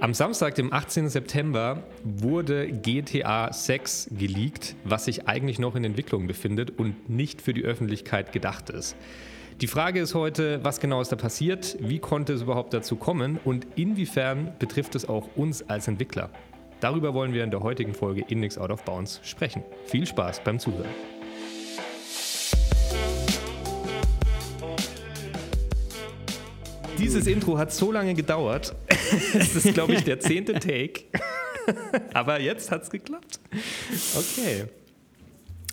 Am Samstag, dem 18. September, wurde GTA 6 geleakt, was sich eigentlich noch in Entwicklung befindet und nicht für die Öffentlichkeit gedacht ist. Die Frage ist heute, was genau ist da passiert, wie konnte es überhaupt dazu kommen und inwiefern betrifft es auch uns als Entwickler? Darüber wollen wir in der heutigen Folge Index Out of Bounds sprechen. Viel Spaß beim Zuhören. Dieses Intro hat so lange gedauert. Es ist, glaube ich, der zehnte Take. Aber jetzt hat es geklappt. Okay.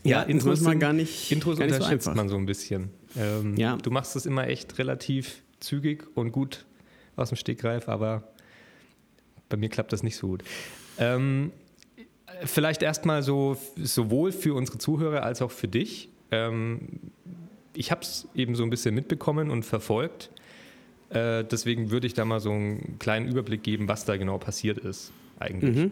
Ja, ja Intros man gar nicht. Intros gar nicht unterschätzt so man so ein bisschen. Ähm, ja. Du machst es immer echt relativ zügig und gut aus dem Stegreif, aber bei mir klappt das nicht so gut. Ähm, vielleicht erstmal so sowohl für unsere Zuhörer als auch für dich. Ähm, ich habe es eben so ein bisschen mitbekommen und verfolgt. Äh, deswegen würde ich da mal so einen kleinen Überblick geben, was da genau passiert ist eigentlich. Mhm.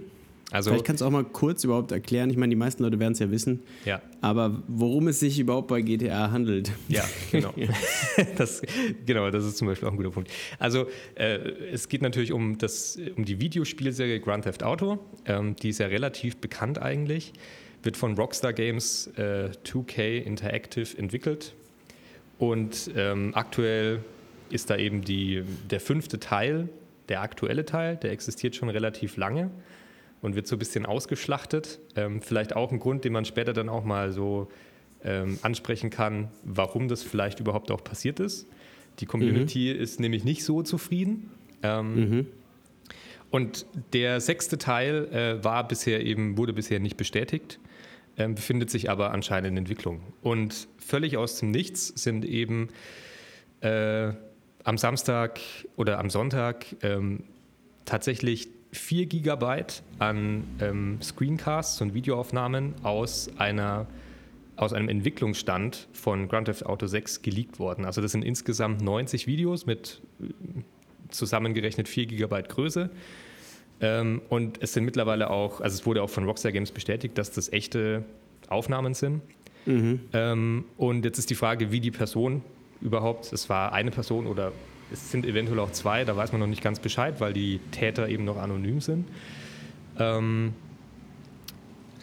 Also, Vielleicht kannst du auch mal kurz überhaupt erklären, ich meine, die meisten Leute werden es ja wissen, ja. aber worum es sich überhaupt bei GTA handelt. Ja, genau. das, genau, das ist zum Beispiel auch ein guter Punkt. Also äh, es geht natürlich um, das, um die Videospielserie Grand Theft Auto, ähm, die ist ja relativ bekannt eigentlich, wird von Rockstar Games äh, 2K Interactive entwickelt und ähm, aktuell ist da eben die, der fünfte Teil, der aktuelle Teil, der existiert schon relativ lange und wird so ein bisschen ausgeschlachtet. Ähm, vielleicht auch ein Grund, den man später dann auch mal so ähm, ansprechen kann, warum das vielleicht überhaupt auch passiert ist. Die Community mhm. ist nämlich nicht so zufrieden. Ähm, mhm. Und der sechste Teil äh, war bisher eben, wurde bisher nicht bestätigt, äh, befindet sich aber anscheinend in Entwicklung. Und völlig aus dem Nichts sind eben äh, am Samstag oder am Sonntag ähm, tatsächlich 4 Gigabyte an ähm, Screencasts und Videoaufnahmen aus einer aus einem Entwicklungsstand von Grand Theft Auto 6 geleakt worden. Also das sind insgesamt 90 Videos mit äh, zusammengerechnet 4 Gigabyte Größe. Ähm, und es sind mittlerweile auch, also es wurde auch von Rockstar Games bestätigt, dass das echte Aufnahmen sind. Mhm. Ähm, und jetzt ist die Frage, wie die Person überhaupt, es war eine Person oder es sind eventuell auch zwei, da weiß man noch nicht ganz Bescheid, weil die Täter eben noch anonym sind. Ähm,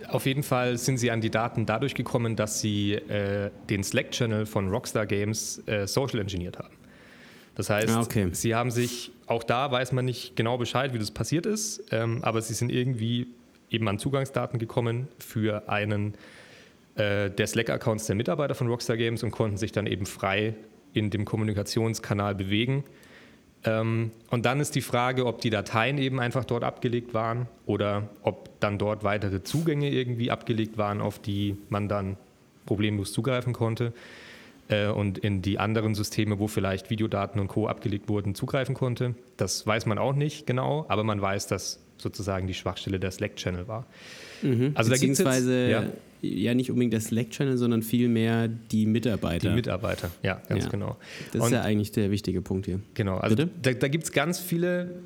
auf jeden Fall sind sie an die Daten dadurch gekommen, dass sie äh, den Slack-Channel von Rockstar Games äh, social engineert haben. Das heißt, ah, okay. sie haben sich, auch da weiß man nicht genau Bescheid, wie das passiert ist, ähm, aber sie sind irgendwie eben an Zugangsdaten gekommen für einen äh, der Slack-Accounts der Mitarbeiter von Rockstar Games und konnten sich dann eben frei in dem Kommunikationskanal bewegen. Ähm, und dann ist die Frage, ob die Dateien eben einfach dort abgelegt waren oder ob dann dort weitere Zugänge irgendwie abgelegt waren, auf die man dann problemlos zugreifen konnte äh, und in die anderen Systeme, wo vielleicht Videodaten und Co. abgelegt wurden, zugreifen konnte. Das weiß man auch nicht genau, aber man weiß, dass sozusagen die Schwachstelle der Slack-Channel war. Mhm. Also Beziehungsweise da jetzt, ja. Ja. nicht unbedingt der Slack-Channel, sondern vielmehr die Mitarbeiter. Die Mitarbeiter, ja, ganz ja. genau. Das Und ist ja eigentlich der wichtige Punkt hier. Genau, also Bitte? da, da gibt es ganz viele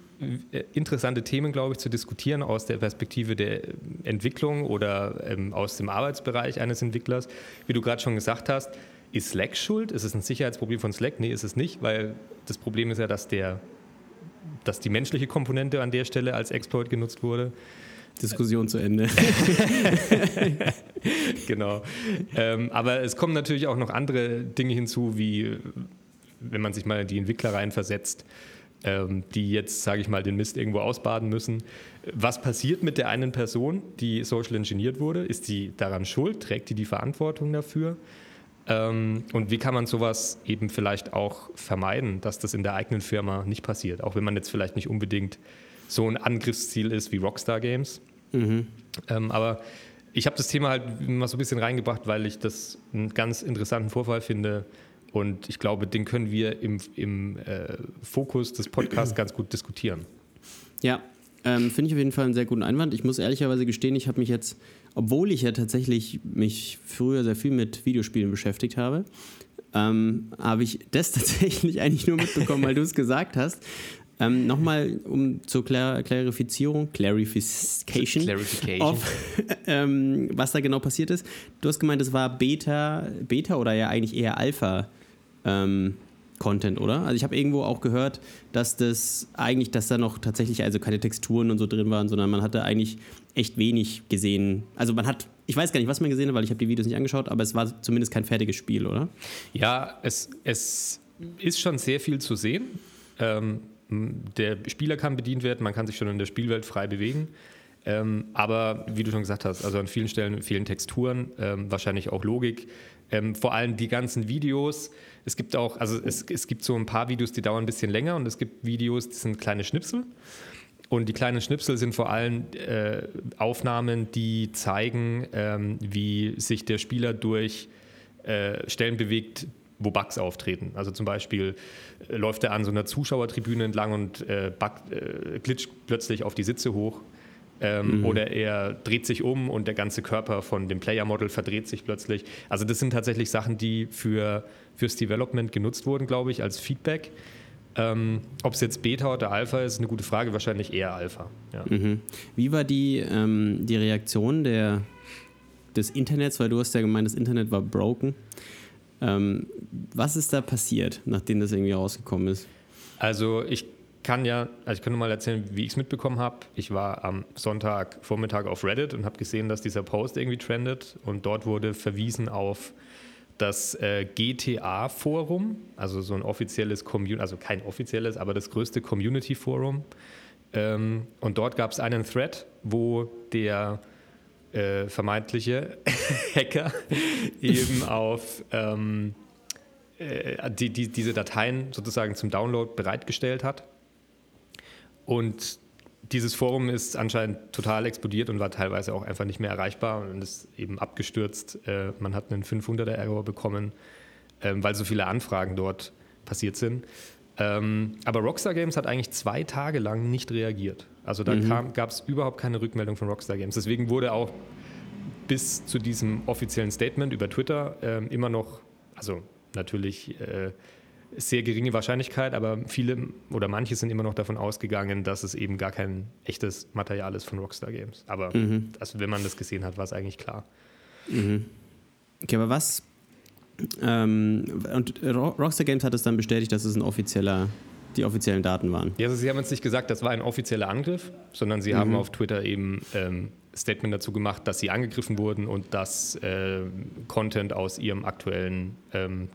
äh, interessante Themen, glaube ich, zu diskutieren aus der Perspektive der Entwicklung oder ähm, aus dem Arbeitsbereich eines Entwicklers. Wie du gerade schon gesagt hast, ist Slack schuld? Ist es ein Sicherheitsproblem von Slack? Nee, ist es nicht, weil das Problem ist ja, dass der dass die menschliche Komponente an der Stelle als Exploit genutzt wurde. Diskussion zu Ende. genau. Ähm, aber es kommen natürlich auch noch andere Dinge hinzu, wie wenn man sich mal in die Entwickler reinversetzt, ähm, die jetzt, sage ich mal, den Mist irgendwo ausbaden müssen. Was passiert mit der einen Person, die social engineert wurde? Ist sie daran schuld? Trägt die die Verantwortung dafür? Ähm, und wie kann man sowas eben vielleicht auch vermeiden, dass das in der eigenen Firma nicht passiert? Auch wenn man jetzt vielleicht nicht unbedingt so ein Angriffsziel ist wie Rockstar Games. Mhm. Ähm, aber ich habe das Thema halt mal so ein bisschen reingebracht, weil ich das einen ganz interessanten Vorfall finde. Und ich glaube, den können wir im, im äh, Fokus des Podcasts ganz gut diskutieren. Ja, ähm, finde ich auf jeden Fall einen sehr guten Einwand. Ich muss ehrlicherweise gestehen, ich habe mich jetzt obwohl ich ja tatsächlich mich früher sehr viel mit Videospielen beschäftigt habe, ähm, habe ich das tatsächlich eigentlich nur mitbekommen, weil du es gesagt hast. Ähm, Nochmal um zur Klar Klarifizierung, Clarification, Clarification. Auf, ähm, was da genau passiert ist. Du hast gemeint, es war Beta, Beta oder ja eigentlich eher Alpha ähm, Content, oder? Also ich habe irgendwo auch gehört, dass das eigentlich, dass da noch tatsächlich also keine Texturen und so drin waren, sondern man hatte eigentlich echt wenig gesehen. Also man hat, ich weiß gar nicht, was man gesehen hat, weil ich habe die Videos nicht angeschaut, aber es war zumindest kein fertiges Spiel, oder? Ja, es, es ist schon sehr viel zu sehen. Ähm, der Spieler kann bedient werden, man kann sich schon in der Spielwelt frei bewegen. Ähm, aber wie du schon gesagt hast, also an vielen Stellen fehlen Texturen, ähm, wahrscheinlich auch Logik. Ähm, vor allem die ganzen Videos. Es gibt auch, also es, es gibt so ein paar Videos, die dauern ein bisschen länger und es gibt Videos, die sind kleine Schnipsel. Und die kleinen Schnipsel sind vor allem äh, Aufnahmen, die zeigen, ähm, wie sich der Spieler durch äh, Stellen bewegt, wo Bugs auftreten. Also zum Beispiel äh, läuft er an so einer Zuschauertribüne entlang und äh, bug, äh, glitscht plötzlich auf die Sitze hoch. Ähm, mhm. Oder er dreht sich um und der ganze Körper von dem Player-Model verdreht sich plötzlich. Also das sind tatsächlich Sachen, die für, fürs Development genutzt wurden, glaube ich, als Feedback. Ähm, Ob es jetzt Beta oder Alpha ist, eine gute Frage. Wahrscheinlich eher Alpha. Ja. Mhm. Wie war die, ähm, die Reaktion der, des Internets? Weil du hast ja gemeint, das Internet war broken. Ähm, was ist da passiert, nachdem das irgendwie rausgekommen ist? Also ich kann ja, also ich kann nur mal erzählen, wie ich es mitbekommen habe. Ich war am Sonntag Vormittag auf Reddit und habe gesehen, dass dieser Post irgendwie trendet und dort wurde verwiesen auf das äh, GTA-Forum, also so ein offizielles Community, also kein offizielles, aber das größte Community-Forum. Ähm, und dort gab es einen Thread, wo der äh, vermeintliche Hacker eben auf ähm, äh, die, die, diese Dateien sozusagen zum Download bereitgestellt hat. Und dieses Forum ist anscheinend total explodiert und war teilweise auch einfach nicht mehr erreichbar und ist eben abgestürzt. Äh, man hat einen 500er-Error bekommen, ähm, weil so viele Anfragen dort passiert sind. Ähm, aber Rockstar Games hat eigentlich zwei Tage lang nicht reagiert. Also da mhm. gab es überhaupt keine Rückmeldung von Rockstar Games. Deswegen wurde auch bis zu diesem offiziellen Statement über Twitter äh, immer noch, also natürlich äh, sehr geringe Wahrscheinlichkeit, aber viele oder manche sind immer noch davon ausgegangen, dass es eben gar kein echtes Material ist von Rockstar Games. Aber mhm. also, wenn man das gesehen hat, war es eigentlich klar. Mhm. Okay, aber was? Ähm, und Rockstar Games hat es dann bestätigt, dass es ein offizieller die offiziellen Daten waren. Ja, also sie haben uns nicht gesagt, das war ein offizieller Angriff, sondern sie mhm. haben auf Twitter eben ähm, Statement dazu gemacht, dass sie angegriffen wurden und dass äh, Content aus ihrem aktuellen ähm,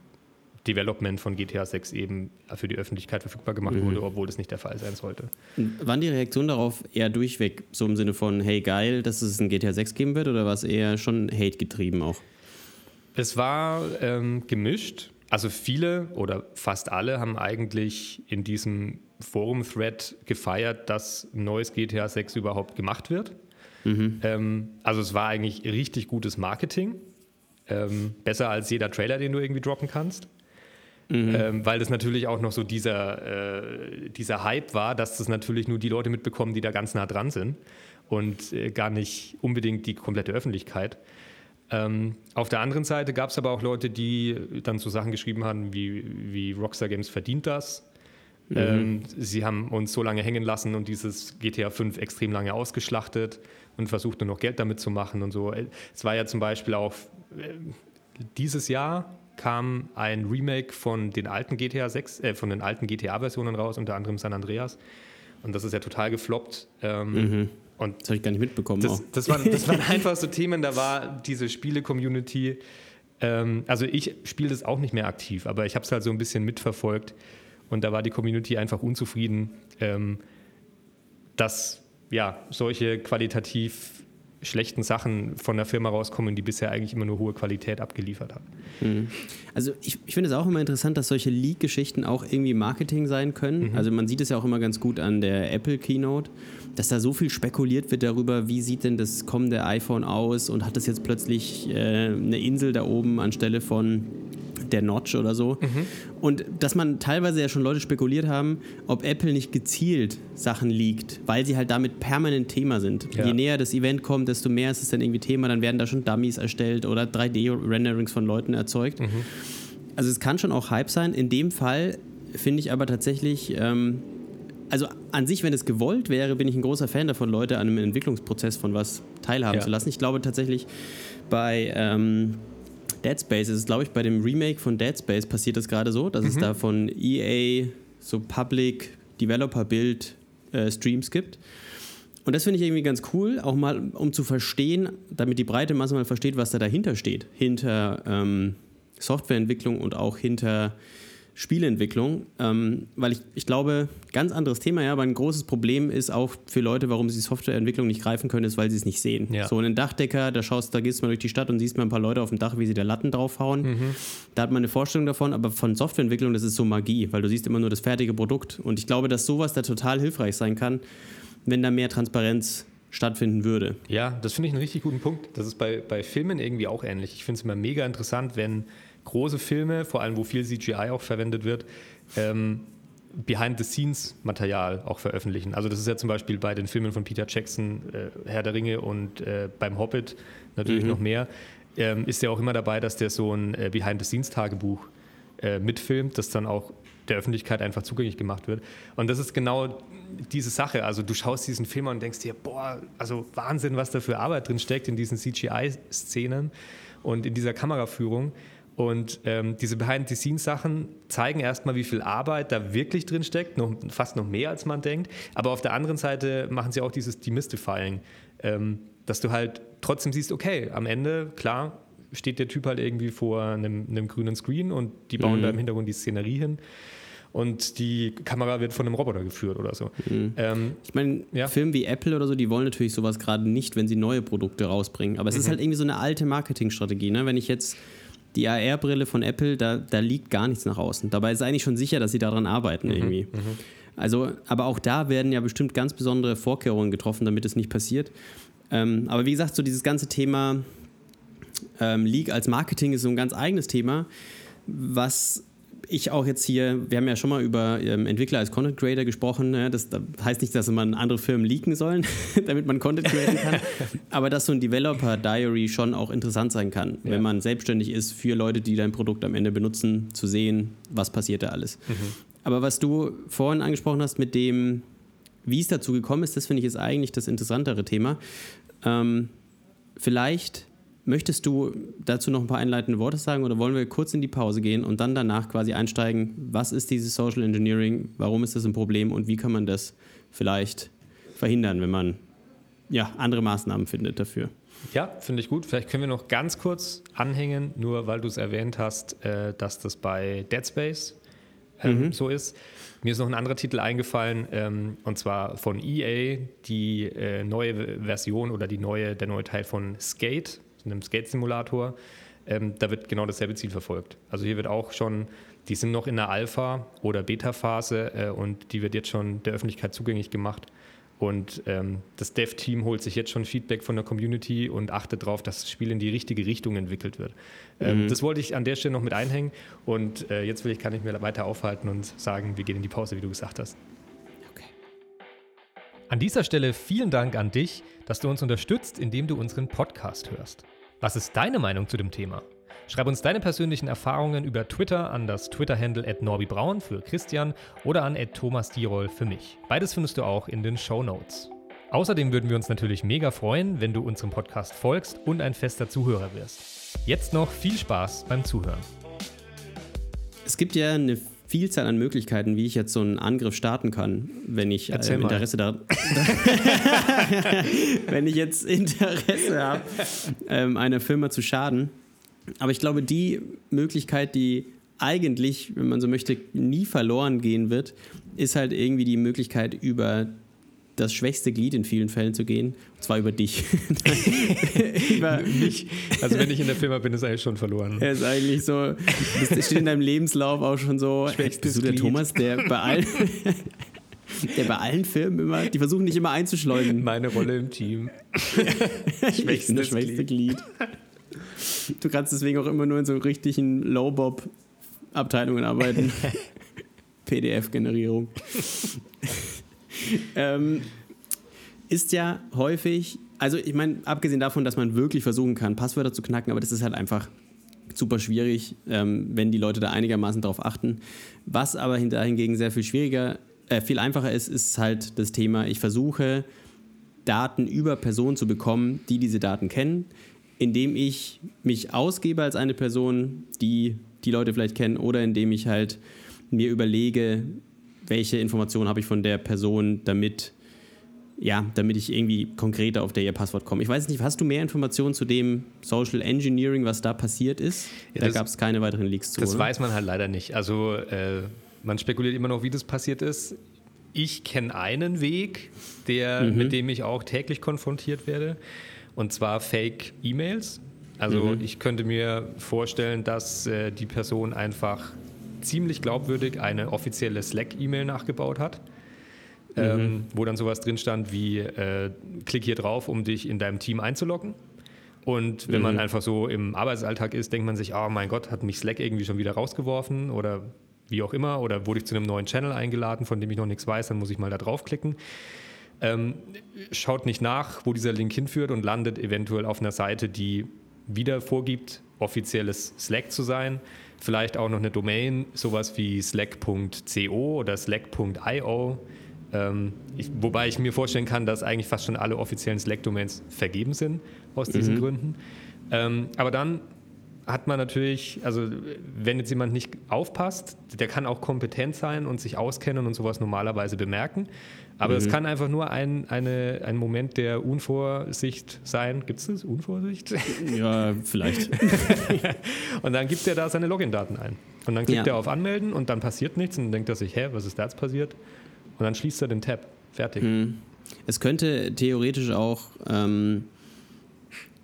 Development von GTA 6 eben für die Öffentlichkeit verfügbar gemacht mhm. wurde, obwohl das nicht der Fall sein sollte. Waren die Reaktionen darauf eher durchweg, so im Sinne von, hey geil, dass es ein GTA 6 geben wird, oder war es eher schon Hate getrieben auch? Es war ähm, gemischt. Also viele oder fast alle haben eigentlich in diesem Forum-Thread gefeiert, dass neues GTA 6 überhaupt gemacht wird. Mhm. Ähm, also es war eigentlich richtig gutes Marketing. Ähm, besser als jeder Trailer, den du irgendwie droppen kannst. Mhm. Ähm, weil das natürlich auch noch so dieser, äh, dieser Hype war, dass das natürlich nur die Leute mitbekommen, die da ganz nah dran sind und äh, gar nicht unbedingt die komplette Öffentlichkeit. Ähm, auf der anderen Seite gab es aber auch Leute, die dann so Sachen geschrieben haben wie, wie Rockstar Games verdient das. Mhm. Ähm, sie haben uns so lange hängen lassen und dieses GTA 5 extrem lange ausgeschlachtet und versucht nur noch Geld damit zu machen und so. Es war ja zum Beispiel auch äh, dieses Jahr kam ein Remake von den alten GTA 6, äh, von den alten GTA-Versionen raus, unter anderem San Andreas. Und das ist ja total gefloppt. Ähm, mhm. Und das habe ich gar nicht mitbekommen. Das, das, waren, das waren einfach so Themen, da war diese Spiele-Community. Ähm, also ich spiele das auch nicht mehr aktiv, aber ich habe es halt so ein bisschen mitverfolgt. Und da war die Community einfach unzufrieden, ähm, dass ja, solche qualitativ schlechten Sachen von der Firma rauskommen, die bisher eigentlich immer nur hohe Qualität abgeliefert hat. Mhm. Also ich, ich finde es auch immer interessant, dass solche Leak-Geschichten auch irgendwie Marketing sein können. Mhm. Also man sieht es ja auch immer ganz gut an der Apple Keynote, dass da so viel spekuliert wird darüber, wie sieht denn das kommende iPhone aus und hat das jetzt plötzlich äh, eine Insel da oben anstelle von der Notch oder so. Mhm. Und dass man teilweise ja schon Leute spekuliert haben, ob Apple nicht gezielt Sachen liegt, weil sie halt damit permanent Thema sind. Ja. Je näher das Event kommt, desto mehr ist es dann irgendwie Thema, dann werden da schon Dummies erstellt oder 3D-Renderings von Leuten erzeugt. Mhm. Also es kann schon auch Hype sein. In dem Fall finde ich aber tatsächlich, ähm, also an sich, wenn es gewollt wäre, bin ich ein großer Fan davon, Leute an einem Entwicklungsprozess von was teilhaben ja. zu lassen. Ich glaube tatsächlich bei ähm, Dead Space ist, glaube ich, bei dem Remake von Dead Space passiert das gerade so, dass mhm. es da von EA so Public Developer Build äh, Streams gibt. Und das finde ich irgendwie ganz cool, auch mal um zu verstehen, damit die breite Masse mal versteht, was da dahinter steht. Hinter ähm, Softwareentwicklung und auch hinter Spielentwicklung, ähm, weil ich, ich glaube, ganz anderes Thema, ja, aber ein großes Problem ist auch für Leute, warum sie Softwareentwicklung nicht greifen können, ist, weil sie es nicht sehen. Ja. So einen Dachdecker, da schaust, da gehst du mal durch die Stadt und siehst mal ein paar Leute auf dem Dach, wie sie da Latten draufhauen. Mhm. Da hat man eine Vorstellung davon, aber von Softwareentwicklung, das ist so Magie, weil du siehst immer nur das fertige Produkt. Und ich glaube, dass sowas da total hilfreich sein kann, wenn da mehr Transparenz stattfinden würde. Ja, das finde ich einen richtig guten Punkt. Das ist bei, bei Filmen irgendwie auch ähnlich. Ich finde es immer mega interessant, wenn große Filme, vor allem wo viel CGI auch verwendet wird, ähm, Behind-the-Scenes-Material auch veröffentlichen. Also das ist ja zum Beispiel bei den Filmen von Peter Jackson, äh, Herr der Ringe und äh, beim Hobbit natürlich mhm. noch mehr, ähm, ist ja auch immer dabei, dass der so ein äh, Behind-the-Scenes-Tagebuch äh, mitfilmt, das dann auch der Öffentlichkeit einfach zugänglich gemacht wird. Und das ist genau diese Sache. Also du schaust diesen Film an und denkst dir, boah, also Wahnsinn, was da für Arbeit drin steckt in diesen CGI-Szenen und in dieser Kameraführung. Und ähm, diese Behind-the-Scenes-Sachen zeigen erstmal, wie viel Arbeit da wirklich drin steckt, noch, fast noch mehr als man denkt. Aber auf der anderen Seite machen sie auch dieses Demystifying, ähm, dass du halt trotzdem siehst, okay, am Ende, klar, steht der Typ halt irgendwie vor einem, einem grünen Screen und die bauen mhm. da im Hintergrund die Szenerie hin und die Kamera wird von einem Roboter geführt oder so. Mhm. Ähm, ich meine, ja? Filme wie Apple oder so, die wollen natürlich sowas gerade nicht, wenn sie neue Produkte rausbringen. Aber es mhm. ist halt irgendwie so eine alte Marketingstrategie. Ne? Wenn ich jetzt die AR-Brille von Apple, da, da liegt gar nichts nach außen. Dabei ist eigentlich schon sicher, dass sie daran arbeiten mhm, irgendwie. Mhm. Also, aber auch da werden ja bestimmt ganz besondere Vorkehrungen getroffen, damit es nicht passiert. Ähm, aber wie gesagt, so dieses ganze Thema ähm, League als Marketing ist so ein ganz eigenes Thema, was ich auch jetzt hier, wir haben ja schon mal über ähm, Entwickler als Content Creator gesprochen. Ne? Das, das, heißt nicht, dass man andere Firmen leaken sollen, damit man Content createn kann. aber dass so ein Developer Diary schon auch interessant sein kann, ja. wenn man selbstständig ist, für Leute, die dein Produkt am Ende benutzen, zu sehen, was passiert da alles. Mhm. Aber was du vorhin angesprochen hast mit dem, wie es dazu gekommen ist, das finde ich ist eigentlich das interessantere Thema. Ähm, vielleicht Möchtest du dazu noch ein paar einleitende Worte sagen oder wollen wir kurz in die Pause gehen und dann danach quasi einsteigen, was ist dieses Social Engineering, warum ist das ein Problem und wie kann man das vielleicht verhindern, wenn man ja, andere Maßnahmen findet dafür? Ja, finde ich gut. Vielleicht können wir noch ganz kurz anhängen, nur weil du es erwähnt hast, äh, dass das bei Dead Space ähm, mhm. so ist. Mir ist noch ein anderer Titel eingefallen, ähm, und zwar von EA, die äh, neue Version oder die neue, der neue Teil von Skate einem Skate-Simulator, ähm, da wird genau dasselbe Ziel verfolgt. Also hier wird auch schon, die sind noch in der Alpha- oder Beta-Phase äh, und die wird jetzt schon der Öffentlichkeit zugänglich gemacht. Und ähm, das Dev-Team holt sich jetzt schon Feedback von der Community und achtet darauf, dass das Spiel in die richtige Richtung entwickelt wird. Ähm, mhm. Das wollte ich an der Stelle noch mit einhängen. Und äh, jetzt will ich, kann ich mir weiter aufhalten und sagen, wir gehen in die Pause, wie du gesagt hast. Okay. An dieser Stelle vielen Dank an dich, dass du uns unterstützt, indem du unseren Podcast hörst. Was ist deine Meinung zu dem Thema? Schreib uns deine persönlichen Erfahrungen über Twitter an das Twitter-Handle at norbibraun für Christian oder an Thomas Dierol für mich. Beides findest du auch in den Show Notes. Außerdem würden wir uns natürlich mega freuen, wenn du unserem Podcast folgst und ein fester Zuhörer wirst. Jetzt noch viel Spaß beim Zuhören. Es gibt ja eine Vielzahl an Möglichkeiten, wie ich jetzt so einen Angriff starten kann, wenn ich äh, Interesse da wenn ich jetzt Interesse habe, ähm, einer Firma zu schaden. Aber ich glaube, die Möglichkeit, die eigentlich, wenn man so möchte, nie verloren gehen wird, ist halt irgendwie die Möglichkeit, über das schwächste Glied in vielen Fällen zu gehen, und zwar über dich. über mich. Also wenn ich in der Firma bin, ist eigentlich schon verloren. Er ist eigentlich so, das steht in deinem Lebenslauf auch schon so, bist du der Glied. Thomas, der bei allen, der bei allen Firmen immer, die versuchen nicht immer einzuschleusen. Meine Rolle im Team. ich bin das schwächste Glied. Du kannst deswegen auch immer nur in so richtigen Low-Bob-Abteilungen arbeiten. PDF-Generierung ähm, ist ja häufig, also ich meine, abgesehen davon, dass man wirklich versuchen kann, Passwörter zu knacken, aber das ist halt einfach super schwierig, ähm, wenn die Leute da einigermaßen drauf achten. Was aber hingegen sehr viel schwieriger, äh, viel einfacher ist, ist halt das Thema, ich versuche Daten über Personen zu bekommen, die diese Daten kennen, indem ich mich ausgebe als eine Person, die die Leute vielleicht kennen, oder indem ich halt mir überlege, welche Informationen habe ich von der Person, damit, ja, damit ich irgendwie konkreter auf der ihr Passwort komme. Ich weiß nicht, hast du mehr Informationen zu dem Social Engineering, was da passiert ist? Ja, da gab es keine weiteren Leaks zu. Das oder? weiß man halt leider nicht. Also äh, man spekuliert immer noch, wie das passiert ist. Ich kenne einen Weg, der, mhm. mit dem ich auch täglich konfrontiert werde, und zwar Fake-E-Mails. Also mhm. ich könnte mir vorstellen, dass äh, die Person einfach ziemlich glaubwürdig eine offizielle Slack-E-Mail nachgebaut hat, mhm. ähm, wo dann sowas drin stand wie äh, klick hier drauf, um dich in deinem Team einzuloggen. Und wenn mhm. man einfach so im Arbeitsalltag ist, denkt man sich, oh mein Gott, hat mich Slack irgendwie schon wieder rausgeworfen oder wie auch immer, oder wurde ich zu einem neuen Channel eingeladen, von dem ich noch nichts weiß, dann muss ich mal da draufklicken. Ähm, schaut nicht nach, wo dieser Link hinführt und landet eventuell auf einer Seite, die wieder vorgibt, offizielles Slack zu sein. Vielleicht auch noch eine Domain, sowas wie slack.co oder slack.io. Ähm, ich, wobei ich mir vorstellen kann, dass eigentlich fast schon alle offiziellen Slack-Domains vergeben sind aus diesen mhm. Gründen. Ähm, aber dann hat man natürlich, also wenn jetzt jemand nicht aufpasst, der kann auch kompetent sein und sich auskennen und sowas normalerweise bemerken. Aber mhm. es kann einfach nur ein, eine, ein Moment der Unvorsicht sein. Gibt es das? Unvorsicht? Ja, vielleicht. und dann gibt er da seine Login-Daten ein. Und dann klickt ja. er auf Anmelden und dann passiert nichts und dann denkt er sich, hä, was ist da jetzt passiert? Und dann schließt er den Tab. Fertig. Mhm. Es könnte theoretisch auch ähm,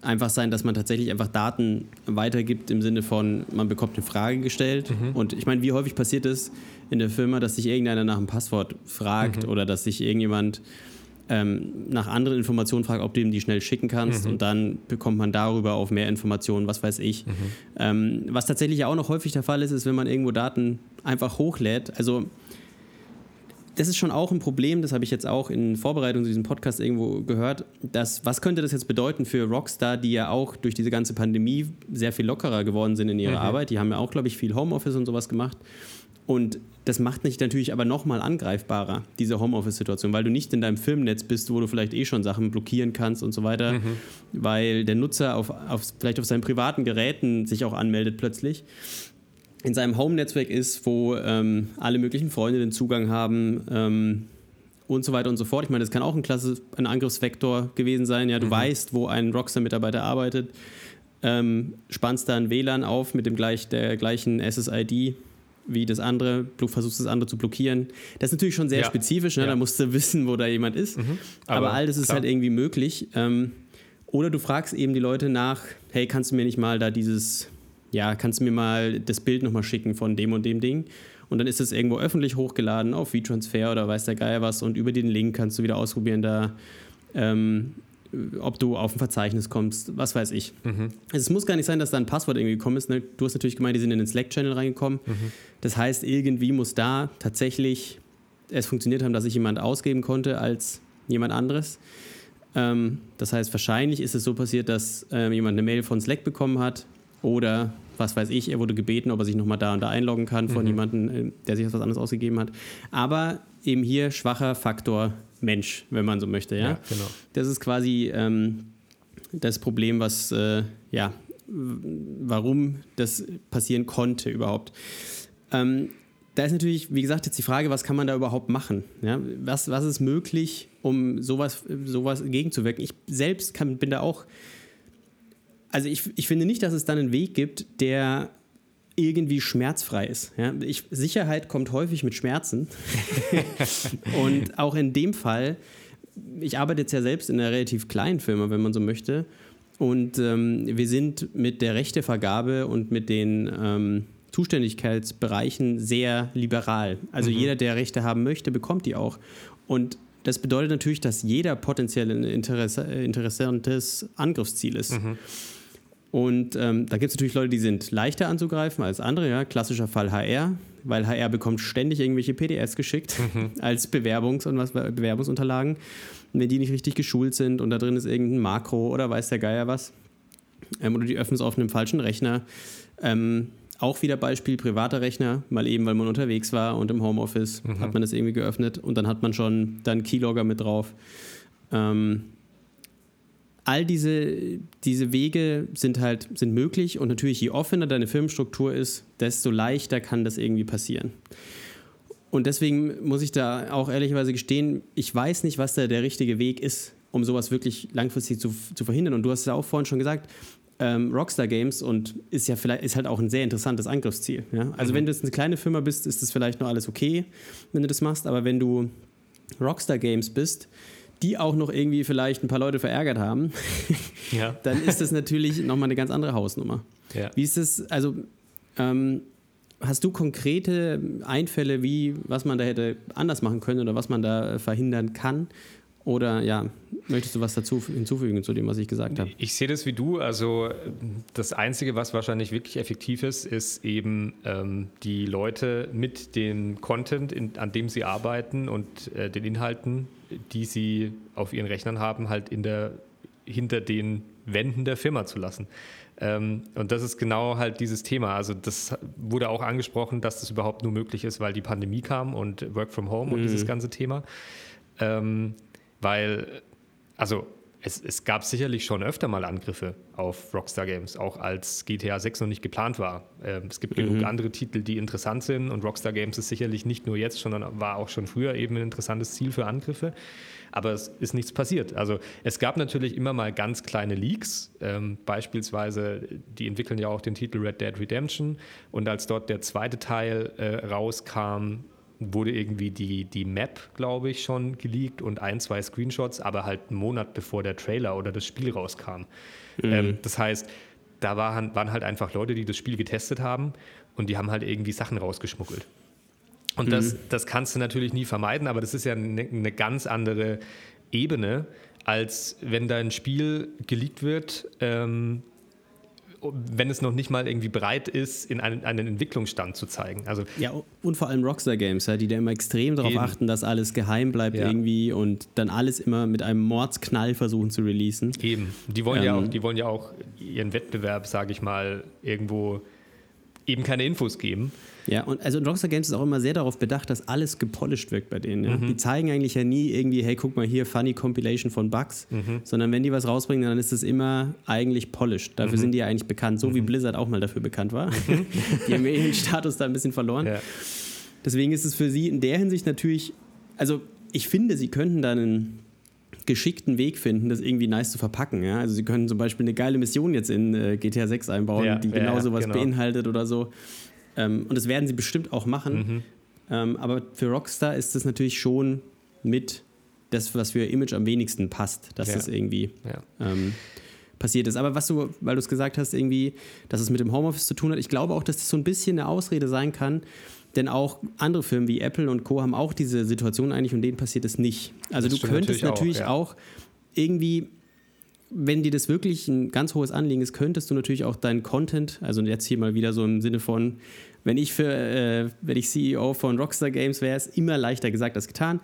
einfach sein, dass man tatsächlich einfach Daten weitergibt im Sinne von, man bekommt eine Frage gestellt. Mhm. Und ich meine, wie häufig passiert es in der Firma, dass sich irgendeiner nach einem Passwort fragt mhm. oder dass sich irgendjemand ähm, nach anderen Informationen fragt, ob du ihm die schnell schicken kannst mhm. und dann bekommt man darüber auf mehr Informationen, was weiß ich. Mhm. Ähm, was tatsächlich auch noch häufig der Fall ist, ist, wenn man irgendwo Daten einfach hochlädt. Also das ist schon auch ein Problem, das habe ich jetzt auch in Vorbereitung zu diesem Podcast irgendwo gehört, dass, was könnte das jetzt bedeuten für Rockstar, die ja auch durch diese ganze Pandemie sehr viel lockerer geworden sind in ihrer mhm. Arbeit. Die haben ja auch, glaube ich, viel Homeoffice und sowas gemacht. Und das macht dich natürlich aber nochmal angreifbarer, diese Homeoffice-Situation, weil du nicht in deinem Filmnetz bist, wo du vielleicht eh schon Sachen blockieren kannst und so weiter, mhm. weil der Nutzer auf, auf, vielleicht auf seinen privaten Geräten sich auch anmeldet plötzlich in seinem Home-Netzwerk ist, wo ähm, alle möglichen Freunde den Zugang haben ähm, und so weiter und so fort. Ich meine, das kann auch ein klasse ein Angriffsvektor gewesen sein. Ja, du mhm. weißt, wo ein Rockstar-Mitarbeiter arbeitet, ähm, spannst da ein WLAN auf mit dem gleich, der gleichen SSID wie das andere, versuchst das andere zu blockieren. Das ist natürlich schon sehr ja. spezifisch, ne? ja. da musst du wissen, wo da jemand ist. Mhm. Aber, Aber, all das ist klar. halt irgendwie möglich. Ähm, oder du fragst eben die Leute nach, hey, kannst du mir nicht mal da dieses ja, kannst du mir mal das Bild nochmal schicken von dem und dem Ding. Und dann ist es irgendwo öffentlich hochgeladen auf WeTransfer oder weiß der Geier was. Und über den Link kannst du wieder ausprobieren, da, ähm, ob du auf ein Verzeichnis kommst, was weiß ich. Mhm. Also es muss gar nicht sein, dass da ein Passwort irgendwie gekommen ist. Ne? Du hast natürlich gemeint, die sind in den Slack-Channel reingekommen. Mhm. Das heißt, irgendwie muss da tatsächlich es funktioniert haben, dass ich jemand ausgeben konnte als jemand anderes. Ähm, das heißt, wahrscheinlich ist es so passiert, dass ähm, jemand eine Mail von Slack bekommen hat oder was weiß ich, er wurde gebeten, ob er sich nochmal da und da einloggen kann von mhm. jemandem, äh, der sich was anderes ausgegeben hat. Aber eben hier schwacher Faktor Mensch, wenn man so möchte. Ja, ja genau. Das ist quasi ähm, das Problem, was, äh, ja, warum das passieren konnte überhaupt. Ähm, da ist natürlich, wie gesagt, jetzt die Frage, was kann man da überhaupt machen? Ja, was, was ist möglich, um sowas, sowas gegenzuwirken? Ich selbst kann, bin da auch also ich, ich finde nicht, dass es dann einen Weg gibt, der irgendwie schmerzfrei ist. Ja? Ich, Sicherheit kommt häufig mit Schmerzen. und auch in dem Fall, ich arbeite jetzt ja selbst in einer relativ kleinen Firma, wenn man so möchte. Und ähm, wir sind mit der Rechtevergabe und mit den ähm, Zuständigkeitsbereichen sehr liberal. Also mhm. jeder, der Rechte haben möchte, bekommt die auch. Und das bedeutet natürlich, dass jeder potenziell ein Interesse, interessantes Angriffsziel ist. Mhm. Und ähm, da gibt es natürlich Leute, die sind leichter anzugreifen als andere. Ja? Klassischer Fall HR, weil HR bekommt ständig irgendwelche PDFs geschickt mhm. als Bewerbungs- und was, Bewerbungsunterlagen. Und wenn die nicht richtig geschult sind und da drin ist irgendein Makro oder weiß der Geier was, ähm, oder die öffnen es auf einem falschen Rechner. Ähm, auch wieder Beispiel privater Rechner, mal eben, weil man unterwegs war und im Homeoffice mhm. hat man das irgendwie geöffnet und dann hat man schon dann Keylogger mit drauf. Ähm, all diese, diese Wege sind halt sind möglich und natürlich, je offener deine Firmenstruktur ist, desto leichter kann das irgendwie passieren. Und deswegen muss ich da auch ehrlicherweise gestehen, ich weiß nicht, was da der richtige Weg ist, um sowas wirklich langfristig zu, zu verhindern. Und du hast es ja auch vorhin schon gesagt, ähm, Rockstar Games und ist ja vielleicht ist halt auch ein sehr interessantes Angriffsziel. Ja? Also mhm. wenn du jetzt eine kleine Firma bist, ist das vielleicht noch alles okay, wenn du das machst, aber wenn du Rockstar Games bist, die auch noch irgendwie vielleicht ein paar Leute verärgert haben, ja. dann ist das natürlich nochmal eine ganz andere Hausnummer. Ja. Wie ist das, also ähm, hast du konkrete Einfälle, wie, was man da hätte anders machen können oder was man da verhindern kann? Oder ja, möchtest du was dazu hinzufügen zu dem, was ich gesagt habe? Ich sehe das wie du. Also das Einzige, was wahrscheinlich wirklich effektiv ist, ist eben ähm, die Leute mit dem Content, in, an dem sie arbeiten und äh, den Inhalten, die sie auf ihren Rechnern haben, halt in der, hinter den Wänden der Firma zu lassen. Ähm, und das ist genau halt dieses Thema. Also das wurde auch angesprochen, dass das überhaupt nur möglich ist, weil die Pandemie kam und Work from Home und mhm. dieses ganze Thema. Ähm, weil, also es, es, gab sicherlich schon öfter mal Angriffe auf Rockstar Games, auch als GTA 6 noch nicht geplant war. Ähm, es gibt mhm. genug andere Titel, die interessant sind und Rockstar Games ist sicherlich nicht nur jetzt, sondern war auch schon früher eben ein interessantes Ziel für Angriffe. Aber es ist nichts passiert. Also es gab natürlich immer mal ganz kleine Leaks, ähm, beispielsweise, die entwickeln ja auch den Titel Red Dead Redemption und als dort der zweite Teil äh, rauskam, wurde irgendwie die, die Map, glaube ich, schon geleakt und ein, zwei Screenshots, aber halt einen Monat bevor der Trailer oder das Spiel rauskam. Mhm. Ähm, das heißt, da waren, waren halt einfach Leute, die das Spiel getestet haben und die haben halt irgendwie Sachen rausgeschmuggelt. Und mhm. das, das kannst du natürlich nie vermeiden, aber das ist ja eine, eine ganz andere Ebene, als wenn dein Spiel geleakt wird. Ähm, wenn es noch nicht mal irgendwie bereit ist, in einen, einen Entwicklungsstand zu zeigen. Also ja, und vor allem Rockstar Games, die da immer extrem darauf achten, dass alles geheim bleibt ja. irgendwie und dann alles immer mit einem Mordsknall versuchen zu releasen. Eben. Die wollen, ähm, ja, auch, die wollen ja auch ihren Wettbewerb, sage ich mal, irgendwo eben keine Infos geben. Ja, und also Rockstar Games ist auch immer sehr darauf bedacht, dass alles gepolished wirkt bei denen. Ja? Mhm. Die zeigen eigentlich ja nie irgendwie, hey, guck mal hier, funny Compilation von Bugs, mhm. sondern wenn die was rausbringen, dann ist es immer eigentlich polished. Dafür mhm. sind die ja eigentlich bekannt, so wie mhm. Blizzard auch mal dafür bekannt war. Mhm. die haben ihren Status da ein bisschen verloren. Ja. Deswegen ist es für sie in der Hinsicht natürlich, also ich finde, sie könnten da einen geschickten Weg finden, das irgendwie nice zu verpacken. Ja? Also sie können zum Beispiel eine geile Mission jetzt in äh, GTA 6 einbauen, ja, die genau ja, sowas genau. beinhaltet oder so. Ähm, und das werden sie bestimmt auch machen. Mhm. Ähm, aber für Rockstar ist das natürlich schon mit das, was für ihr Image am wenigsten passt, dass das irgendwie ähm, passiert ist. Aber was du, weil du es gesagt hast, irgendwie, dass es mit dem Homeoffice zu tun hat, ich glaube auch, dass das so ein bisschen eine Ausrede sein kann, denn auch andere Firmen wie Apple und Co. haben auch diese Situation eigentlich und denen passiert es nicht. Also das du könntest natürlich, auch, ja. auch, irgendwie, wenn dir das wirklich ein ganz hohes Anliegen ist, könntest du natürlich auch deinen Content, also jetzt hier mal wieder so im Sinne von, wenn ich für, äh, wenn ich CEO von Rockstar Games wäre, ist immer leichter gesagt als getan.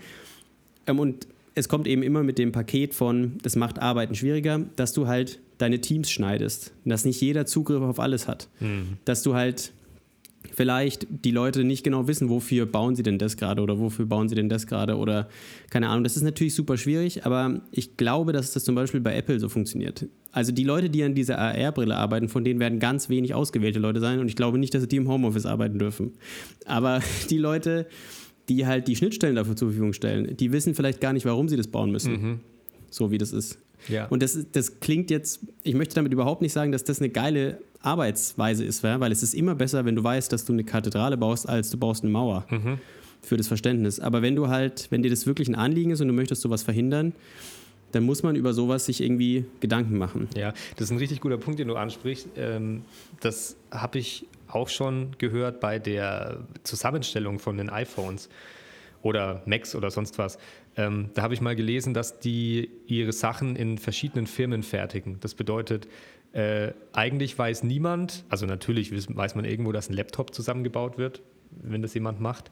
Ähm, und es kommt eben immer mit dem Paket von, das macht Arbeiten schwieriger, dass du halt deine Teams schneidest, dass nicht jeder Zugriff auf alles hat, mhm. dass du halt vielleicht die Leute nicht genau wissen, wofür bauen sie denn das gerade oder wofür bauen sie denn das gerade oder keine Ahnung. Das ist natürlich super schwierig, aber ich glaube, dass das zum Beispiel bei Apple so funktioniert. Also die Leute, die an dieser AR-Brille arbeiten, von denen werden ganz wenig ausgewählte Leute sein und ich glaube nicht, dass die im Homeoffice arbeiten dürfen. Aber die Leute, die halt die Schnittstellen dafür zur Verfügung stellen, die wissen vielleicht gar nicht, warum sie das bauen müssen. Mhm. So wie das ist. Ja. Und das, das klingt jetzt, ich möchte damit überhaupt nicht sagen, dass das eine geile Arbeitsweise ist, weil es ist immer besser, wenn du weißt, dass du eine Kathedrale baust, als du baust eine Mauer. Mhm. Für das Verständnis. Aber wenn du halt, wenn dir das wirklich ein Anliegen ist und du möchtest sowas verhindern, dann muss man über sowas sich irgendwie Gedanken machen. Ja, das ist ein richtig guter Punkt, den du ansprichst. Ähm, das habe ich auch schon gehört bei der Zusammenstellung von den iPhones oder Macs oder sonst was. Ähm, da habe ich mal gelesen, dass die ihre Sachen in verschiedenen Firmen fertigen. Das bedeutet, äh, eigentlich weiß niemand, also natürlich weiß man irgendwo, dass ein Laptop zusammengebaut wird, wenn das jemand macht.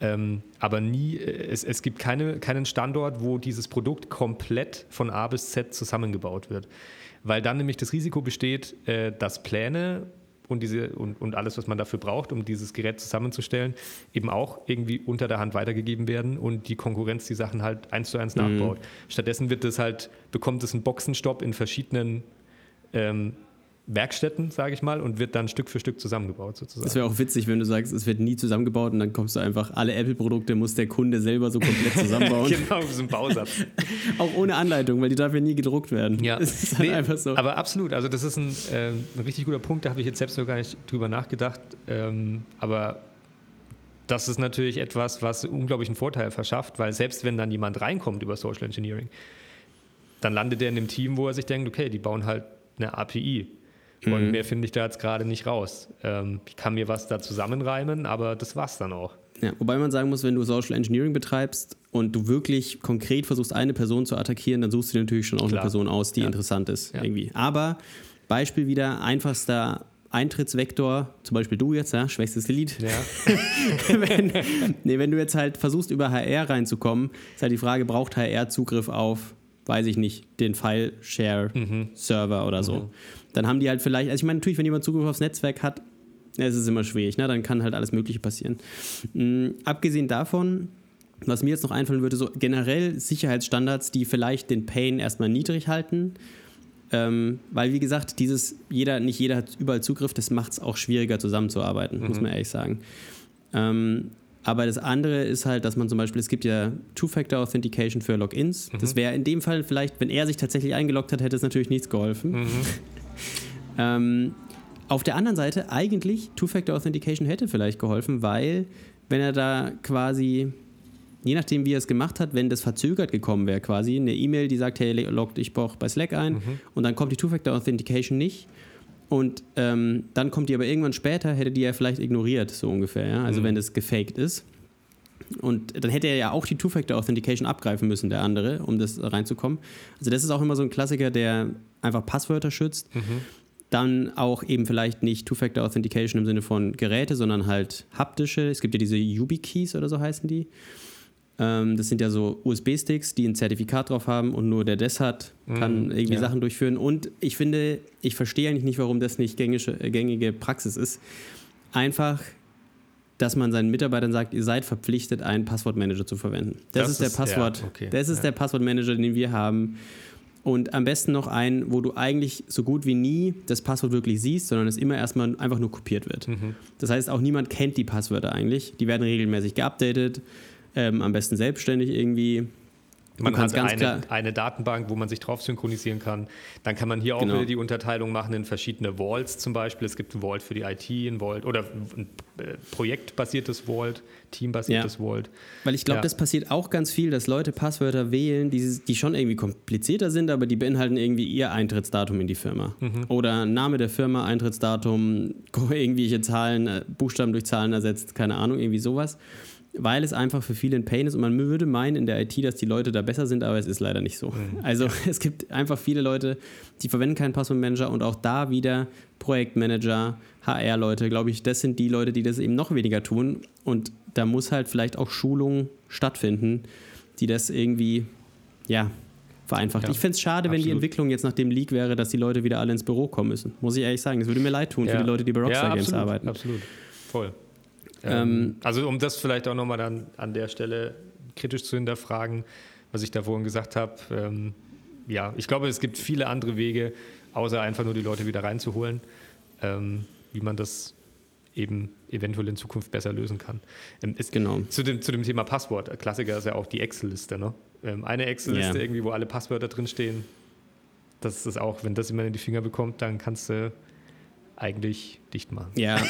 Ähm, aber nie, äh, es, es gibt keine, keinen Standort, wo dieses Produkt komplett von A bis Z zusammengebaut wird. Weil dann nämlich das Risiko besteht, äh, dass Pläne und, diese, und, und alles, was man dafür braucht, um dieses Gerät zusammenzustellen, eben auch irgendwie unter der Hand weitergegeben werden und die Konkurrenz die Sachen halt eins zu eins mhm. nachbaut. Stattdessen wird es halt, bekommt es einen Boxenstopp in verschiedenen ähm, Werkstätten, sage ich mal, und wird dann Stück für Stück zusammengebaut sozusagen. Das wäre auch witzig, wenn du sagst, es wird nie zusammengebaut und dann kommst du einfach, alle Apple-Produkte muss der Kunde selber so komplett zusammenbauen. genau, so ein Bausatz. auch ohne Anleitung, weil die darf ja nie gedruckt werden. Ja, das ist halt nee, einfach so. Aber absolut, also das ist ein, äh, ein richtig guter Punkt, da habe ich jetzt selbst noch gar nicht drüber nachgedacht. Ähm, aber das ist natürlich etwas, was unglaublichen Vorteil verschafft, weil selbst wenn dann jemand reinkommt über Social Engineering, dann landet er in dem Team, wo er sich denkt, okay, die bauen halt eine API und mhm. mehr finde ich da jetzt gerade nicht raus. Ähm, ich kann mir was da zusammenreimen, aber das war's dann auch. Ja, wobei man sagen muss, wenn du Social Engineering betreibst und du wirklich konkret versuchst, eine Person zu attackieren, dann suchst du dir natürlich schon auch Klar. eine Person aus, die ja. interessant ist. Ja. Irgendwie. Aber Beispiel wieder, einfachster Eintrittsvektor, zum Beispiel du jetzt, ja, schwächstes Lied. Ja. wenn, nee, wenn du jetzt halt versuchst, über HR reinzukommen, ist halt die Frage, braucht HR Zugriff auf, weiß ich nicht, den File-Share-Server mhm. oder so. Mhm dann haben die halt vielleicht, also ich meine, natürlich, wenn jemand Zugriff aufs Netzwerk hat, es ist immer schwierig, ne? dann kann halt alles Mögliche passieren. Mhm, abgesehen davon, was mir jetzt noch einfallen würde, so generell Sicherheitsstandards, die vielleicht den Pain erstmal niedrig halten. Ähm, weil, wie gesagt, dieses, jeder, nicht jeder hat überall Zugriff, das macht es auch schwieriger zusammenzuarbeiten, mhm. muss man ehrlich sagen. Ähm, aber das andere ist halt, dass man zum Beispiel, es gibt ja Two-Factor Authentication für Logins. Mhm. Das wäre in dem Fall vielleicht, wenn er sich tatsächlich eingeloggt hat, hätte es natürlich nichts geholfen. Mhm. ähm, auf der anderen Seite, eigentlich Two-Factor Authentication hätte vielleicht geholfen, weil wenn er da quasi, je nachdem wie er es gemacht hat, wenn das verzögert gekommen wäre quasi, eine E-Mail, die sagt, hey, log dich bei Slack ein mhm. und dann kommt die Two-Factor Authentication nicht und ähm, dann kommt die aber irgendwann später, hätte die ja vielleicht ignoriert, so ungefähr, ja? also mhm. wenn das gefaked ist. Und dann hätte er ja auch die Two-Factor Authentication abgreifen müssen, der andere, um das reinzukommen. Also das ist auch immer so ein Klassiker, der einfach Passwörter schützt. Mhm. Dann auch eben vielleicht nicht Two-Factor Authentication im Sinne von Geräte, sondern halt haptische. Es gibt ja diese YubiKeys oder so heißen die. Ähm, das sind ja so USB-Sticks, die ein Zertifikat drauf haben und nur der das hat, kann mhm, irgendwie ja. Sachen durchführen. Und ich finde, ich verstehe eigentlich nicht, warum das nicht gängige, äh, gängige Praxis ist. Einfach dass man seinen Mitarbeitern sagt, ihr seid verpflichtet, einen Passwortmanager zu verwenden. Das, das ist, ist, der Passwort, ja, okay, das ist ja. der Passwortmanager, den wir haben. Und am besten noch einen, wo du eigentlich so gut wie nie das Passwort wirklich siehst, sondern es immer erstmal einfach nur kopiert wird. Mhm. Das heißt, auch niemand kennt die Passwörter eigentlich. Die werden regelmäßig geupdatet, ähm, am besten selbstständig irgendwie. Man hat eine, eine, Datenbank, wo man sich drauf synchronisieren kann. Dann kann man hier auch genau. wieder die Unterteilung machen in verschiedene Vaults zum Beispiel. Es gibt ein Vault für die IT, ein Vault oder ein äh, projektbasiertes Vault, teambasiertes ja. Vault. Weil ich glaube, ja. das passiert auch ganz viel, dass Leute Passwörter wählen, die, die schon irgendwie komplizierter sind, aber die beinhalten irgendwie ihr Eintrittsdatum in die Firma. Mhm. Oder Name der Firma, Eintrittsdatum, irgendwelche Zahlen, äh, Buchstaben durch Zahlen ersetzt, keine Ahnung, irgendwie sowas weil es einfach für viele ein Pain ist und man würde meinen in der IT, dass die Leute da besser sind, aber es ist leider nicht so. Mhm. Also es gibt einfach viele Leute, die verwenden keinen Passwortmanager und auch da wieder Projektmanager, HR-Leute, glaube ich, das sind die Leute, die das eben noch weniger tun und da muss halt vielleicht auch Schulung stattfinden, die das irgendwie, ja, vereinfacht. Ja, ich fände es schade, absolut. wenn die Entwicklung jetzt nach dem Leak wäre, dass die Leute wieder alle ins Büro kommen müssen. Muss ich ehrlich sagen. Es würde mir leid tun ja. für die Leute, die bei Rockstar ja, Games arbeiten. Absolut, voll. Ähm, also um das vielleicht auch nochmal dann an der Stelle kritisch zu hinterfragen, was ich da vorhin gesagt habe. Ähm, ja, ich glaube, es gibt viele andere Wege, außer einfach nur die Leute wieder reinzuholen, ähm, wie man das eben eventuell in Zukunft besser lösen kann. Ähm, ist, genau. Zu dem, zu dem Thema Passwort, Klassiker ist ja auch die Excel-Liste. Ne? Ähm, eine Excel-Liste yeah. irgendwie, wo alle Passwörter drinstehen. Das ist auch, wenn das jemand in die Finger bekommt, dann kannst du eigentlich dicht machen. Ja,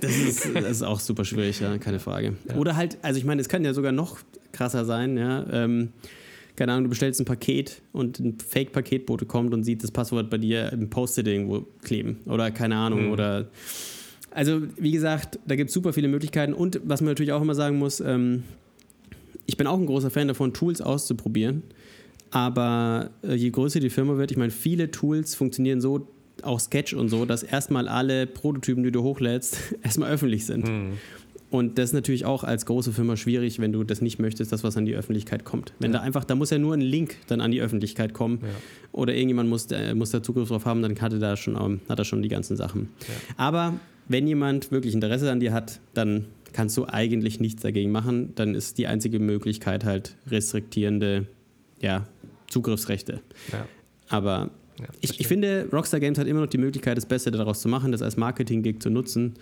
das ist, das ist auch super schwierig, ja, keine Frage. Ja. Oder halt, also ich meine, es kann ja sogar noch krasser sein, ja. Ähm, keine Ahnung, du bestellst ein Paket und ein Fake-Paketbote kommt und sieht das Passwort bei dir im Post-it irgendwo kleben. Oder keine Ahnung, mhm. oder. Also, wie gesagt, da gibt es super viele Möglichkeiten. Und was man natürlich auch immer sagen muss, ähm, ich bin auch ein großer Fan davon, Tools auszuprobieren. Aber äh, je größer die Firma wird, ich meine, viele Tools funktionieren so, auch Sketch und so, dass erstmal alle Prototypen, die du hochlädst, erstmal öffentlich sind. Mhm. Und das ist natürlich auch als große Firma schwierig, wenn du das nicht möchtest, dass was an die Öffentlichkeit kommt. Wenn ja. da einfach, da muss ja nur ein Link dann an die Öffentlichkeit kommen ja. oder irgendjemand muss, äh, muss da Zugriff drauf haben, dann hat er da schon, ähm, hat er schon die ganzen Sachen. Ja. Aber wenn jemand wirklich Interesse an dir hat, dann kannst du eigentlich nichts dagegen machen. Dann ist die einzige Möglichkeit halt restriktierende ja, Zugriffsrechte. Aber ich, ich finde, Rockstar Games hat immer noch die Möglichkeit, das Beste daraus zu machen, das als Marketing-Gig zu nutzen.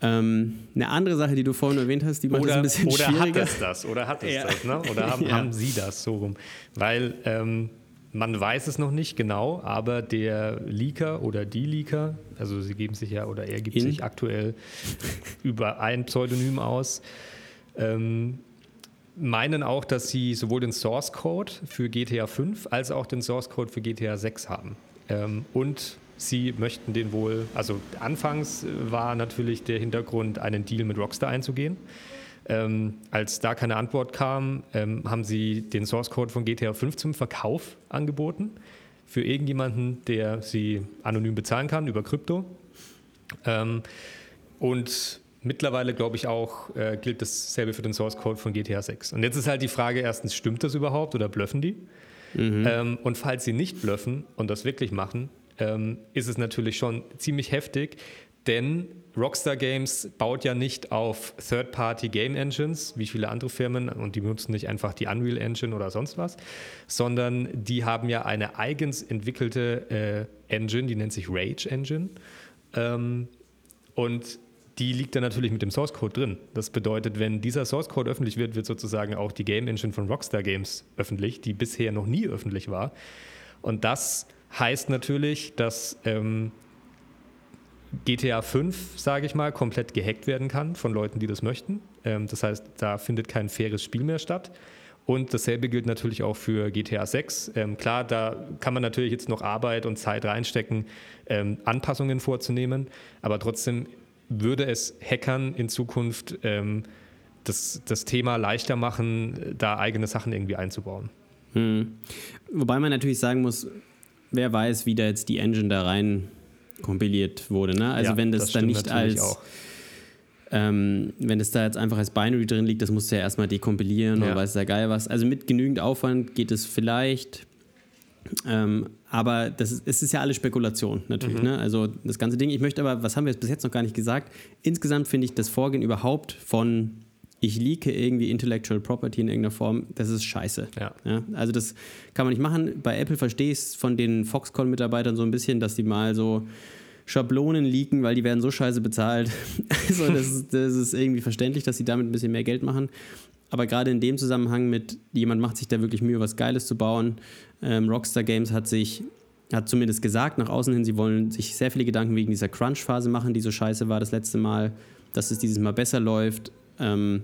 Ähm, eine andere Sache, die du vorhin erwähnt hast, die macht oder, ein bisschen oder schwieriger. Oder hat es das, oder hat es ja. das, ne? oder haben, ja. haben sie das so rum? Weil ähm, man weiß es noch nicht genau, aber der Leaker oder die Leaker, also sie geben sich ja, oder er gibt In? sich aktuell über ein Pseudonym aus, ähm, meinen auch, dass sie sowohl den Source Code für GTA 5 als auch den Source Code für GTA 6 haben. Ähm, und Sie möchten den wohl, also anfangs war natürlich der Hintergrund, einen Deal mit Rockstar einzugehen. Ähm, als da keine Antwort kam, ähm, haben sie den Source Code von GTA 5 zum Verkauf angeboten für irgendjemanden, der sie anonym bezahlen kann über Krypto. Ähm, und mittlerweile, glaube ich, auch äh, gilt dasselbe für den Source Code von GTA 6. Und jetzt ist halt die Frage: erstens, stimmt das überhaupt oder blöffen die? Mhm. Ähm, und falls sie nicht blöffen und das wirklich machen, ähm, ist es natürlich schon ziemlich heftig, denn Rockstar Games baut ja nicht auf Third-Party Game Engines, wie viele andere Firmen, und die benutzen nicht einfach die Unreal Engine oder sonst was, sondern die haben ja eine eigens entwickelte äh, Engine, die nennt sich Rage Engine. Ähm, und die liegt dann natürlich mit dem Source Code drin. Das bedeutet, wenn dieser Source Code öffentlich wird, wird sozusagen auch die Game Engine von Rockstar Games öffentlich, die bisher noch nie öffentlich war. Und das heißt natürlich, dass ähm, GTA 5, sage ich mal, komplett gehackt werden kann von Leuten, die das möchten. Ähm, das heißt, da findet kein faires Spiel mehr statt. Und dasselbe gilt natürlich auch für GTA 6. Ähm, klar, da kann man natürlich jetzt noch Arbeit und Zeit reinstecken, ähm, Anpassungen vorzunehmen, aber trotzdem würde es Hackern in Zukunft ähm, das, das Thema leichter machen, da eigene Sachen irgendwie einzubauen. Hm. Wobei man natürlich sagen muss, wer weiß, wie da jetzt die Engine da rein kompiliert wurde. Ne? Also ja, wenn das, das dann nicht als ähm, wenn es da jetzt einfach als Binary drin liegt, das musst du ja erstmal dekompilieren ja. oder weiß der geil was. Also mit genügend Aufwand geht es vielleicht. Ähm, aber das ist, es ist ja alles Spekulation natürlich. Mhm. Ne? Also das ganze Ding. Ich möchte aber, was haben wir jetzt bis jetzt noch gar nicht gesagt? Insgesamt finde ich das Vorgehen überhaupt von ich leake irgendwie Intellectual Property in irgendeiner Form, das ist scheiße. Ja. ja. also das kann man nicht machen. Bei Apple verstehe ich es von den Foxconn-Mitarbeitern so ein bisschen, dass die mal so Schablonen leaken, weil die werden so scheiße bezahlt. also das ist, das ist irgendwie verständlich, dass sie damit ein bisschen mehr Geld machen. Aber gerade in dem Zusammenhang mit, jemand macht sich da wirklich Mühe, was Geiles zu bauen. Ähm, Rockstar Games hat sich, hat zumindest gesagt nach außen hin, sie wollen sich sehr viele Gedanken wegen dieser Crunch-Phase machen, die so scheiße war das letzte Mal, dass es dieses Mal besser läuft. Ähm,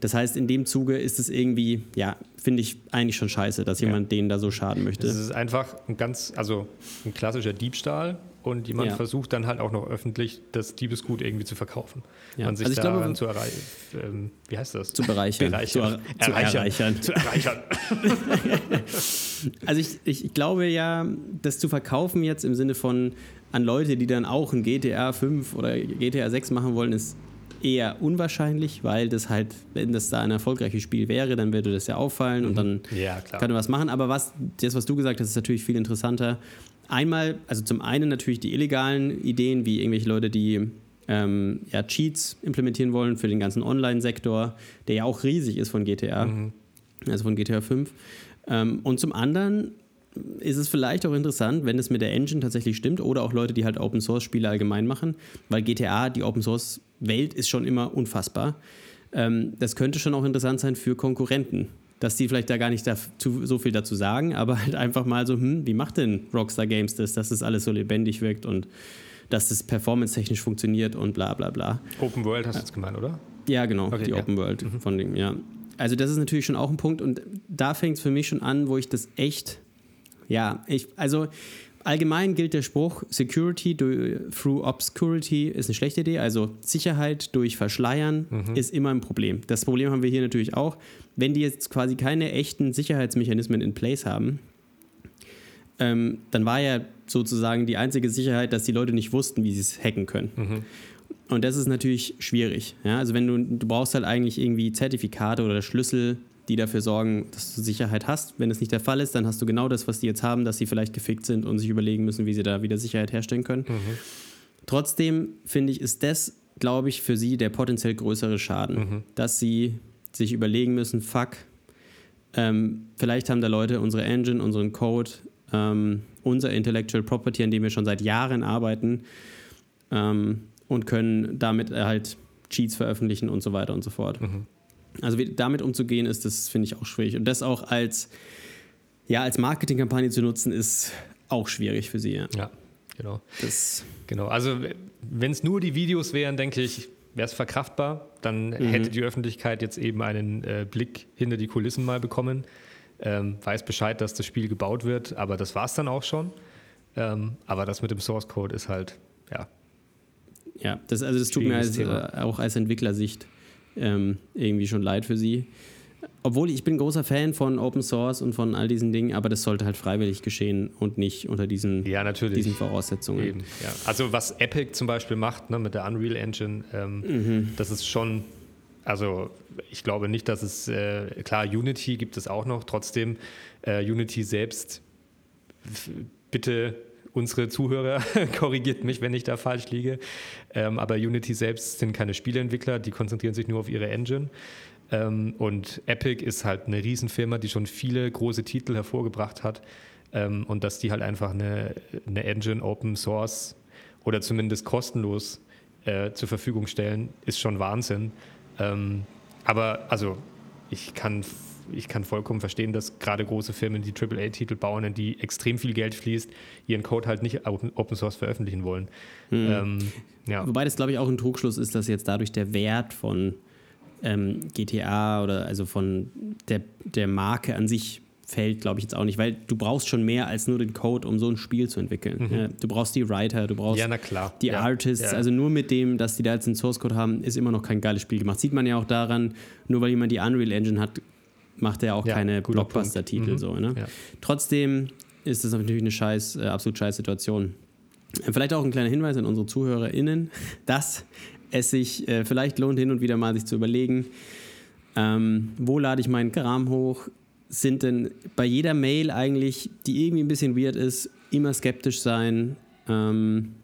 das heißt, in dem Zuge ist es irgendwie, ja, finde ich eigentlich schon scheiße, dass jemand ja. denen da so schaden möchte. Es ist einfach ein ganz, also ein klassischer Diebstahl und jemand ja. versucht dann halt auch noch öffentlich das Diebesgut irgendwie zu verkaufen. Ja. Und sich also ich daran glaube, zu erreichen, ähm, wie heißt das? Zu bereichern. bereichern. Zu, er erreichern. Zu erreichern. also ich, ich glaube ja, das zu verkaufen jetzt im Sinne von an Leute, die dann auch ein GTA 5 oder GTA 6 machen wollen, ist eher unwahrscheinlich, weil das halt, wenn das da ein erfolgreiches Spiel wäre, dann würde das ja auffallen und mhm. dann ja, kann man was machen. Aber was, das, was du gesagt hast, ist natürlich viel interessanter. Einmal, also zum einen natürlich die illegalen Ideen, wie irgendwelche Leute, die ähm, ja, Cheats implementieren wollen für den ganzen Online-Sektor, der ja auch riesig ist von GTA, mhm. also von GTA 5. Ähm, und zum anderen ist es vielleicht auch interessant, wenn es mit der Engine tatsächlich stimmt oder auch Leute, die halt Open Source Spiele allgemein machen, weil GTA, die Open Source Welt ist schon immer unfassbar. Ähm, das könnte schon auch interessant sein für Konkurrenten, dass die vielleicht da gar nicht dazu, so viel dazu sagen, aber halt einfach mal so, hm, wie macht denn Rockstar Games das, dass das alles so lebendig wirkt und dass das performance-technisch funktioniert und bla bla bla. Open World hast du jetzt gemeint, oder? Ja, genau, okay, die ja. Open World mhm. von dem, ja. Also das ist natürlich schon auch ein Punkt und da fängt es für mich schon an, wo ich das echt ja, ich, also allgemein gilt der Spruch, Security through Obscurity ist eine schlechte Idee. Also Sicherheit durch Verschleiern mhm. ist immer ein Problem. Das Problem haben wir hier natürlich auch. Wenn die jetzt quasi keine echten Sicherheitsmechanismen in place haben, ähm, dann war ja sozusagen die einzige Sicherheit, dass die Leute nicht wussten, wie sie es hacken können. Mhm. Und das ist natürlich schwierig. Ja? Also wenn du, du brauchst halt eigentlich irgendwie Zertifikate oder Schlüssel, die dafür sorgen, dass du Sicherheit hast. Wenn das nicht der Fall ist, dann hast du genau das, was die jetzt haben, dass sie vielleicht gefickt sind und sich überlegen müssen, wie sie da wieder Sicherheit herstellen können. Mhm. Trotzdem finde ich, ist das, glaube ich, für sie der potenziell größere Schaden, mhm. dass sie sich überlegen müssen, fuck, ähm, vielleicht haben da Leute unsere Engine, unseren Code, ähm, unser Intellectual Property, an dem wir schon seit Jahren arbeiten ähm, und können damit halt Cheats veröffentlichen und so weiter und so fort. Mhm. Also damit umzugehen, ist das, finde ich, auch schwierig. Und das auch als, ja, als Marketingkampagne zu nutzen, ist auch schwierig für sie. Ja, ja genau. Das genau. Also wenn es nur die Videos wären, denke ich, wäre es verkraftbar. Dann mhm. hätte die Öffentlichkeit jetzt eben einen äh, Blick hinter die Kulissen mal bekommen. Ähm, weiß Bescheid, dass das Spiel gebaut wird, aber das war es dann auch schon. Ähm, aber das mit dem Source Code ist halt, ja. Ja, das, also das tut mir als, äh, auch als Entwicklersicht ähm, irgendwie schon leid für sie. Obwohl ich bin großer Fan von Open Source und von all diesen Dingen, aber das sollte halt freiwillig geschehen und nicht unter diesen, ja, diesen Voraussetzungen. Eben, ja. Also was Epic zum Beispiel macht ne, mit der Unreal Engine, ähm, mhm. das ist schon, also ich glaube nicht, dass es, äh, klar, Unity gibt es auch noch, trotzdem äh, Unity selbst, bitte unsere Zuhörer, korrigiert mich, wenn ich da falsch liege. Ähm, aber Unity selbst sind keine Spieleentwickler, die konzentrieren sich nur auf ihre Engine. Ähm, und Epic ist halt eine Riesenfirma, die schon viele große Titel hervorgebracht hat. Ähm, und dass die halt einfach eine, eine Engine Open Source oder zumindest kostenlos äh, zur Verfügung stellen, ist schon Wahnsinn. Ähm, aber also ich kann ich kann vollkommen verstehen, dass gerade große Firmen, die AAA-Titel bauen, in die extrem viel Geld fließt, ihren Code halt nicht Open Source veröffentlichen wollen. Mhm. Ähm, ja. Wobei das, glaube ich, auch ein Trugschluss ist, dass jetzt dadurch der Wert von ähm, GTA oder also von der, der Marke an sich fällt, glaube ich, jetzt auch nicht, weil du brauchst schon mehr als nur den Code, um so ein Spiel zu entwickeln. Mhm. Ja, du brauchst die Writer, du brauchst ja, die ja, Artists. Also nur mit dem, dass die da jetzt einen Source Code haben, ist immer noch kein geiles Spiel gemacht. Sieht man ja auch daran, nur weil jemand die Unreal Engine hat, macht er auch ja, keine Blockbuster-Titel. Mhm. So, ne? ja. Trotzdem ist das natürlich eine scheiß, äh, absolut scheiß Situation. Vielleicht auch ein kleiner Hinweis an unsere ZuhörerInnen, dass es sich äh, vielleicht lohnt, hin und wieder mal sich zu überlegen, ähm, wo lade ich meinen Kram hoch? Sind denn bei jeder Mail eigentlich, die irgendwie ein bisschen weird ist, immer skeptisch sein? Ähm,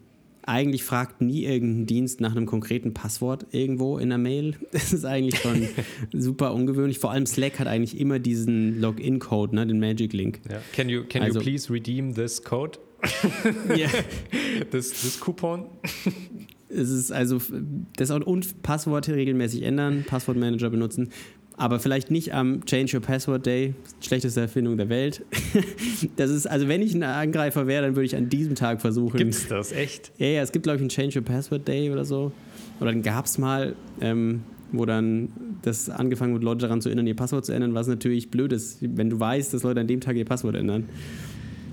eigentlich fragt nie irgendein Dienst nach einem konkreten Passwort irgendwo in der Mail. Das ist eigentlich schon super ungewöhnlich. Vor allem Slack hat eigentlich immer diesen Login-Code, ne, den Magic-Link. Ja. Can, you, can also, you please redeem this code? yeah. this, this coupon? es ist also das und Passwort regelmäßig ändern, Passwortmanager benutzen aber vielleicht nicht am Change Your Password Day, schlechteste Erfindung der Welt. das ist, also wenn ich ein Angreifer wäre, dann würde ich an diesem Tag versuchen. Gibt's das, echt? Ja, ja, es gibt, glaube ich, einen Change Your Password Day oder so. Oder dann gab es mal, ähm, wo dann das angefangen wird, Leute daran zu erinnern, ihr Passwort zu ändern, was natürlich blöd ist, wenn du weißt, dass Leute an dem Tag ihr Passwort ändern.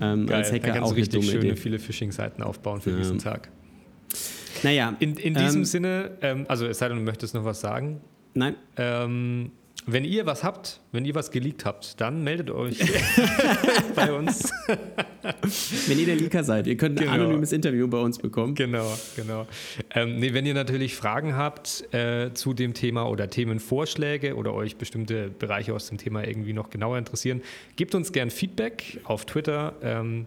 Ähm, Geil, als Hacker dann kannst auch du richtig schöne, Idee. viele Phishing-Seiten aufbauen für ja. diesen Tag. Naja. In, in diesem ähm, Sinne, ähm, also es sei denn, du möchtest noch was sagen. Nein. Ähm, wenn ihr was habt, wenn ihr was geleakt habt, dann meldet euch bei uns. wenn ihr der Leaker seid, ihr könnt ein genau. anonymes Interview bei uns bekommen. Genau, genau. Ähm, nee, wenn ihr natürlich Fragen habt äh, zu dem Thema oder Themenvorschläge oder euch bestimmte Bereiche aus dem Thema irgendwie noch genauer interessieren, gebt uns gern Feedback auf Twitter ähm,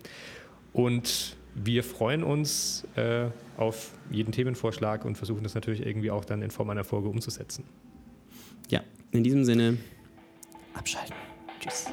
und wir freuen uns äh, auf jeden Themenvorschlag und versuchen das natürlich irgendwie auch dann in Form einer Folge umzusetzen. Ja, in diesem Sinne, abschalten. Tschüss.